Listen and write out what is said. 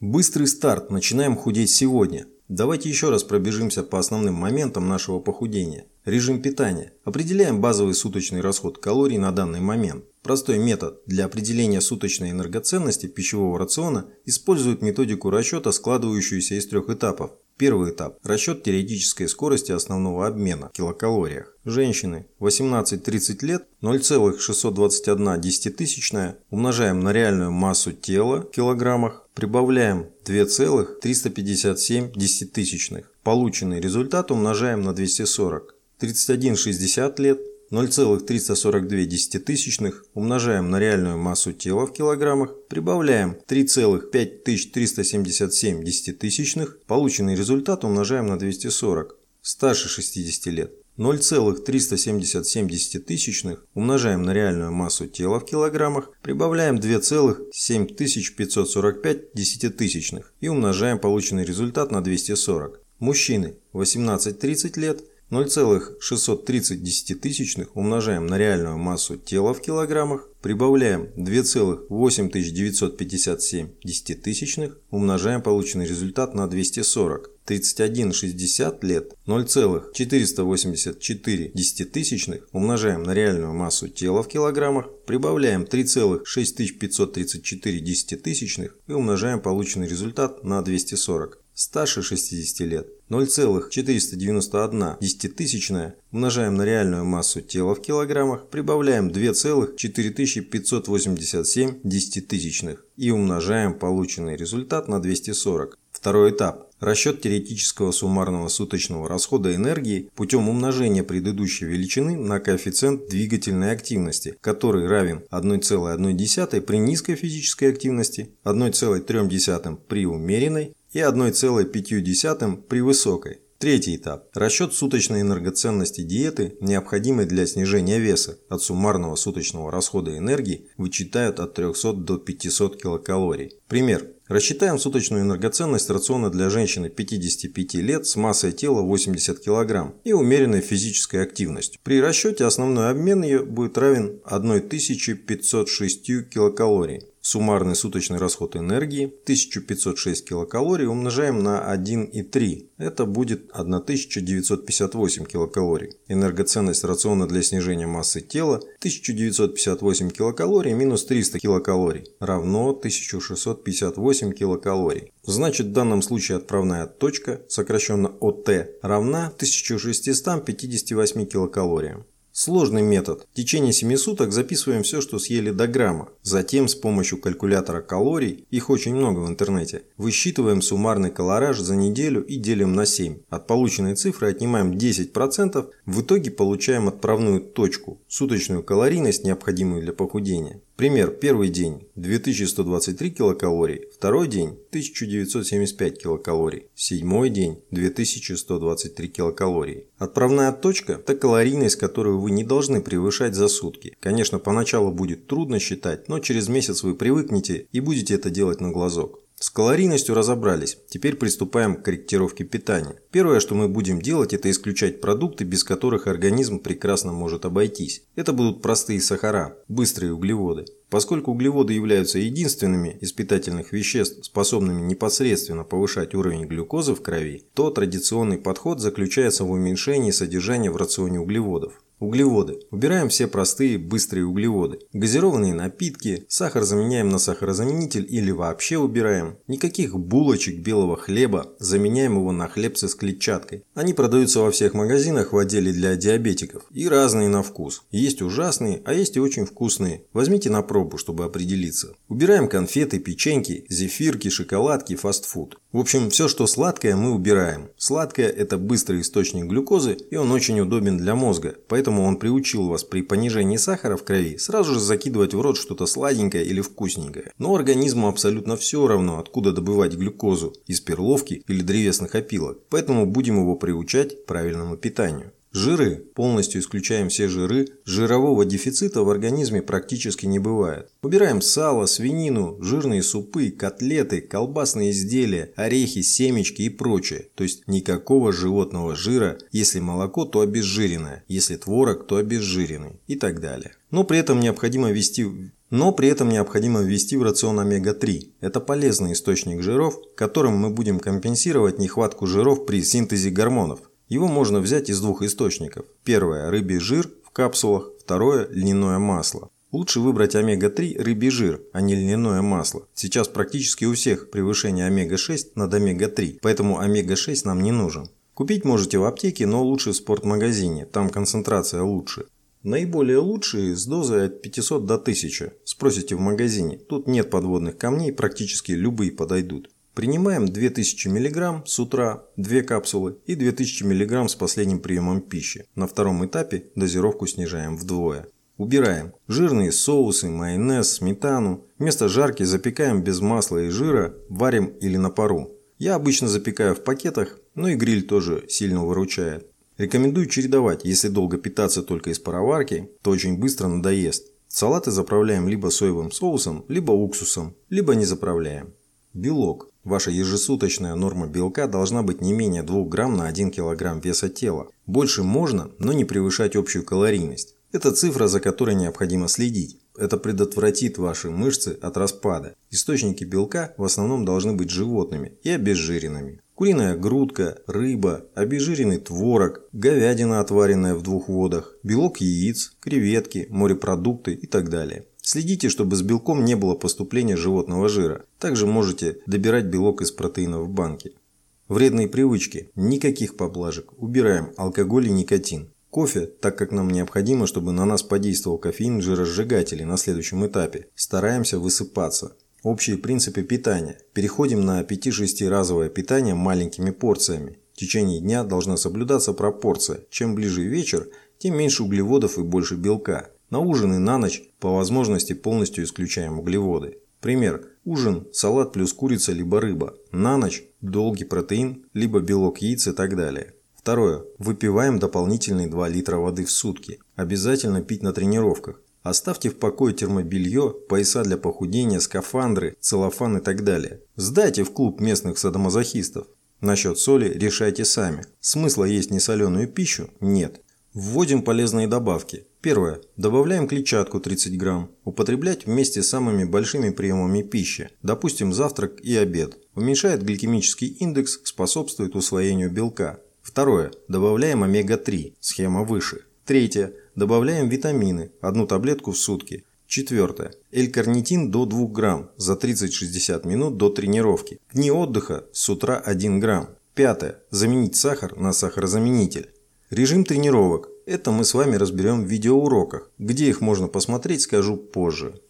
Быстрый старт. Начинаем худеть сегодня. Давайте еще раз пробежимся по основным моментам нашего похудения. Режим питания. Определяем базовый суточный расход калорий на данный момент. Простой метод для определения суточной энергоценности пищевого рациона использует методику расчета, складывающуюся из трех этапов. Первый этап – расчет теоретической скорости основного обмена в килокалориях. Женщины 18-30 лет 0,621 десятитысячная умножаем на реальную массу тела в килограммах, прибавляем 2,357 десятитысячных. Полученный результат умножаем на 240. 31-60 лет 0,342 десятитысячных умножаем на реальную массу тела в килограммах, прибавляем 3,5377 десятитысячных, полученный результат умножаем на 240. Старше 60 лет 0,377 десятитысячных умножаем на реальную массу тела в килограммах, прибавляем 2,7545 десятитысячных и умножаем полученный результат на 240. Мужчины 18-30 лет 0,630 десятитысячных умножаем на реальную массу тела в килограммах, прибавляем 2,8957 десятитысячных, умножаем полученный результат на 240. 31,60 лет 0,484 десятитысячных умножаем на реальную массу тела в килограммах, прибавляем 3,6534 десятитысячных и умножаем полученный результат на 240 старше 60 лет 0,491 десятитысячная умножаем на реальную массу тела в килограммах, прибавляем 2,4587 десятитысячных и умножаем полученный результат на 240. Второй этап. Расчет теоретического суммарного суточного расхода энергии путем умножения предыдущей величины на коэффициент двигательной активности, который равен 1,1 при низкой физической активности, 1,3 при умеренной и 1,5 при высокой. Третий этап. Расчет суточной энергоценности диеты, необходимой для снижения веса. От суммарного суточного расхода энергии вычитают от 300 до 500 килокалорий. Пример. Рассчитаем суточную энергоценность рациона для женщины 55 лет с массой тела 80 кг и умеренной физической активностью. При расчете основной обмен ее будет равен 1506 килокалорий. Суммарный суточный расход энергии 1506 килокалорий умножаем на 1,3. Это будет 1958 килокалорий. Энергоценность рациона для снижения массы тела 1958 килокалорий минус 300 килокалорий равно 1658 килокалорий. Значит в данном случае отправная точка, сокращенно ОТ, равна 1658 килокалориям. Сложный метод. В течение 7 суток записываем все, что съели до грамма. Затем с помощью калькулятора калорий, их очень много в интернете, высчитываем суммарный колораж за неделю и делим на 7. От полученной цифры отнимаем 10%, в итоге получаем отправную точку, суточную калорийность, необходимую для похудения. Пример. Первый день 2123 килокалорий, второй день 1975 килокалорий, седьмой день 2123 килокалорий. Отправная точка – это калорийность, которую вы не должны превышать за сутки. Конечно, поначалу будет трудно считать, но через месяц вы привыкнете и будете это делать на глазок. С калорийностью разобрались, теперь приступаем к корректировке питания. Первое, что мы будем делать, это исключать продукты, без которых организм прекрасно может обойтись. Это будут простые сахара, быстрые углеводы. Поскольку углеводы являются единственными из питательных веществ, способными непосредственно повышать уровень глюкозы в крови, то традиционный подход заключается в уменьшении содержания в рационе углеводов. Углеводы. Убираем все простые, быстрые углеводы. Газированные напитки, сахар заменяем на сахарозаменитель или вообще убираем. Никаких булочек белого хлеба, заменяем его на хлебцы с клетчаткой. Они продаются во всех магазинах в отделе для диабетиков. И разные на вкус. Есть ужасные, а есть и очень вкусные. Возьмите на пробу, чтобы определиться. Убираем конфеты, печеньки, зефирки, шоколадки, фастфуд. В общем, все, что сладкое, мы убираем. Сладкое – это быстрый источник глюкозы, и он очень удобен для мозга. Поэтому Поэтому он приучил вас при понижении сахара в крови сразу же закидывать в рот что-то сладенькое или вкусненькое. Но организму абсолютно все равно, откуда добывать глюкозу – из перловки или древесных опилок. Поэтому будем его приучать к правильному питанию. Жиры. Полностью исключаем все жиры. Жирового дефицита в организме практически не бывает. Убираем сало, свинину, жирные супы, котлеты, колбасные изделия, орехи, семечки и прочее. То есть никакого животного жира. Если молоко, то обезжиренное. Если творог, то обезжиренный. И так далее. Но при этом необходимо вести Но при этом необходимо ввести в рацион омега-3. Это полезный источник жиров, которым мы будем компенсировать нехватку жиров при синтезе гормонов. Его можно взять из двух источников. Первое – рыбий жир в капсулах, второе – льняное масло. Лучше выбрать омега-3 рыбий жир, а не льняное масло. Сейчас практически у всех превышение омега-6 над омега-3, поэтому омега-6 нам не нужен. Купить можете в аптеке, но лучше в спортмагазине, там концентрация лучше. Наиболее лучшие с дозой от 500 до 1000. Спросите в магазине, тут нет подводных камней, практически любые подойдут. Принимаем 2000 мг с утра, 2 капсулы и 2000 мг с последним приемом пищи. На втором этапе дозировку снижаем вдвое. Убираем жирные соусы, майонез, сметану. Вместо жарки запекаем без масла и жира, варим или на пару. Я обычно запекаю в пакетах, но и гриль тоже сильно выручает. Рекомендую чередовать, если долго питаться только из пароварки, то очень быстро надоест. Салаты заправляем либо соевым соусом, либо уксусом, либо не заправляем. Белок. Ваша ежесуточная норма белка должна быть не менее 2 грамм на 1 килограмм веса тела. Больше можно, но не превышать общую калорийность. Это цифра, за которой необходимо следить. Это предотвратит ваши мышцы от распада. Источники белка в основном должны быть животными и обезжиренными. Куриная грудка, рыба, обезжиренный творог, говядина, отваренная в двух водах, белок яиц, креветки, морепродукты и так далее. Следите, чтобы с белком не было поступления животного жира. Также можете добирать белок из протеина в банке. Вредные привычки. Никаких поблажек. Убираем алкоголь и никотин. Кофе, так как нам необходимо, чтобы на нас подействовал кофеин жиросжигателей на следующем этапе, стараемся высыпаться. Общие принципы питания. Переходим на 5-6 разовое питание маленькими порциями. В течение дня должна соблюдаться пропорция. Чем ближе вечер, тем меньше углеводов и больше белка. На ужин и на ночь по возможности полностью исключаем углеводы. Пример. Ужин – салат плюс курица либо рыба. На ночь – долгий протеин, либо белок яиц и так далее. Второе. Выпиваем дополнительные 2 литра воды в сутки. Обязательно пить на тренировках. Оставьте в покое термобелье, пояса для похудения, скафандры, целлофан и так далее. Сдайте в клуб местных садомазохистов. Насчет соли решайте сами. Смысла есть несоленую пищу нет. Вводим полезные добавки. Первое. Добавляем клетчатку 30 грамм. Употреблять вместе с самыми большими приемами пищи, допустим завтрак и обед. Уменьшает гликемический индекс, способствует усвоению белка. Второе. Добавляем омега-3. Схема выше. Третье. Добавляем витамины. Одну таблетку в сутки. Четвертое. L-карнитин до 2 грамм за 30-60 минут до тренировки. Дни отдыха с утра 1 грамм. Пятое. Заменить сахар на сахарозаменитель. Режим тренировок. Это мы с вами разберем в видеоуроках. Где их можно посмотреть, скажу позже.